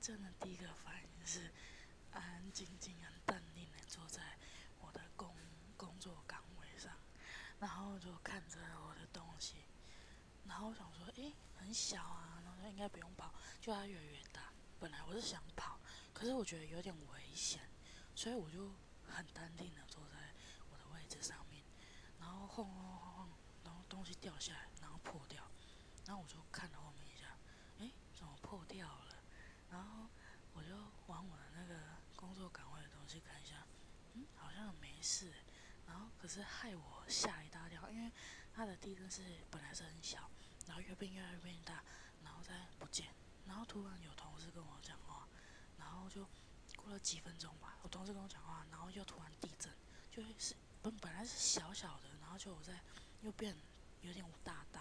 震的第一个反应是安安静静、很淡定的坐在我的工工作岗位上，然后就看着我的东西，然后我想说，诶，很小啊，然后应该不用跑，就它越来越大。本来我是想跑，可是我觉得有点危险，所以我就很淡定的坐在我的位置上面，然后晃晃晃晃，然后东西掉下来，然后破掉，然后我就看了后面一下，诶，怎么破掉了？然后我就往我的那个工作我去看一下，嗯，好像没事。然后可是害我吓一大跳，因为它的地震是本来是很小，然后越变越来越变大，然后再不见。然后突然有同事跟我讲话，然后就过了几分钟吧，我同事跟我讲话，然后又突然地震，就是本本来是小小的，然后就我在又变有点大大